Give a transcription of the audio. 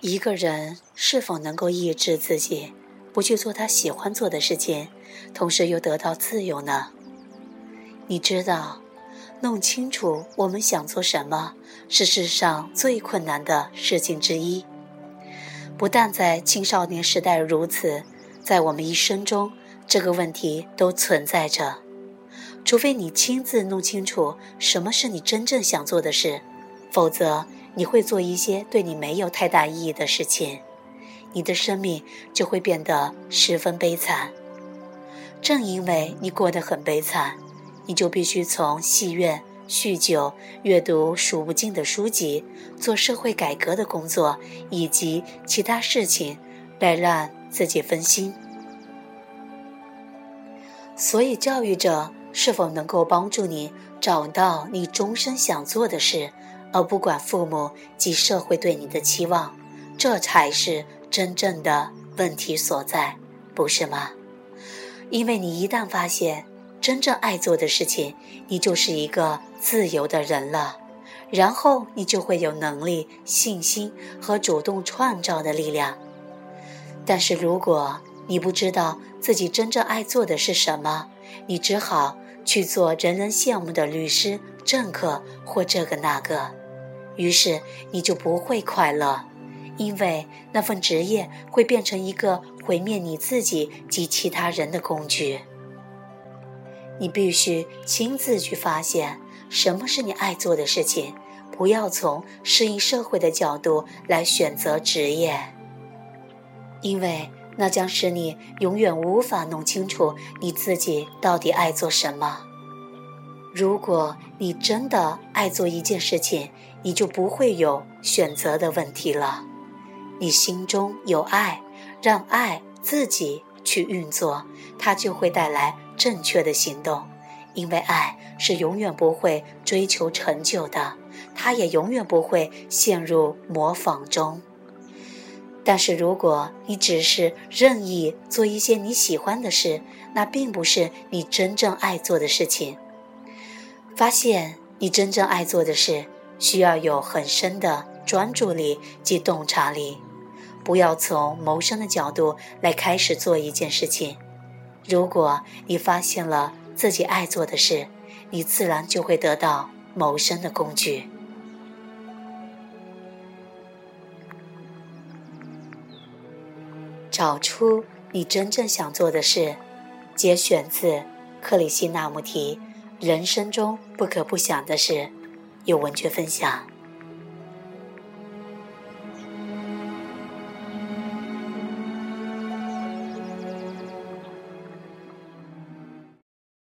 一个人是否能够抑制自己，不去做他喜欢做的事情，同时又得到自由呢？你知道，弄清楚我们想做什么，是世上最困难的事情之一。不但在青少年时代如此，在我们一生中，这个问题都存在着。除非你亲自弄清楚什么是你真正想做的事，否则你会做一些对你没有太大意义的事情，你的生命就会变得十分悲惨。正因为你过得很悲惨，你就必须从戏院。酗酒、阅读数不尽的书籍、做社会改革的工作以及其他事情，来让自己分心。所以，教育者是否能够帮助你找到你终身想做的事，而不管父母及社会对你的期望，这才是真正的问题所在，不是吗？因为你一旦发现。真正爱做的事情，你就是一个自由的人了，然后你就会有能力、信心和主动创造的力量。但是如果你不知道自己真正爱做的是什么，你只好去做人人羡慕的律师、政客或这个那个，于是你就不会快乐，因为那份职业会变成一个毁灭你自己及其他人的工具。你必须亲自去发现什么是你爱做的事情，不要从适应社会的角度来选择职业，因为那将使你永远无法弄清楚你自己到底爱做什么。如果你真的爱做一件事情，你就不会有选择的问题了。你心中有爱，让爱自己去运作，它就会带来。正确的行动，因为爱是永远不会追求成就的，它也永远不会陷入模仿中。但是，如果你只是任意做一些你喜欢的事，那并不是你真正爱做的事情。发现你真正爱做的事，需要有很深的专注力及洞察力。不要从谋生的角度来开始做一件事情。如果你发现了自己爱做的事，你自然就会得到谋生的工具。找出你真正想做的事，节选自克里希那穆提《人生中不可不想的事》，有文学分享。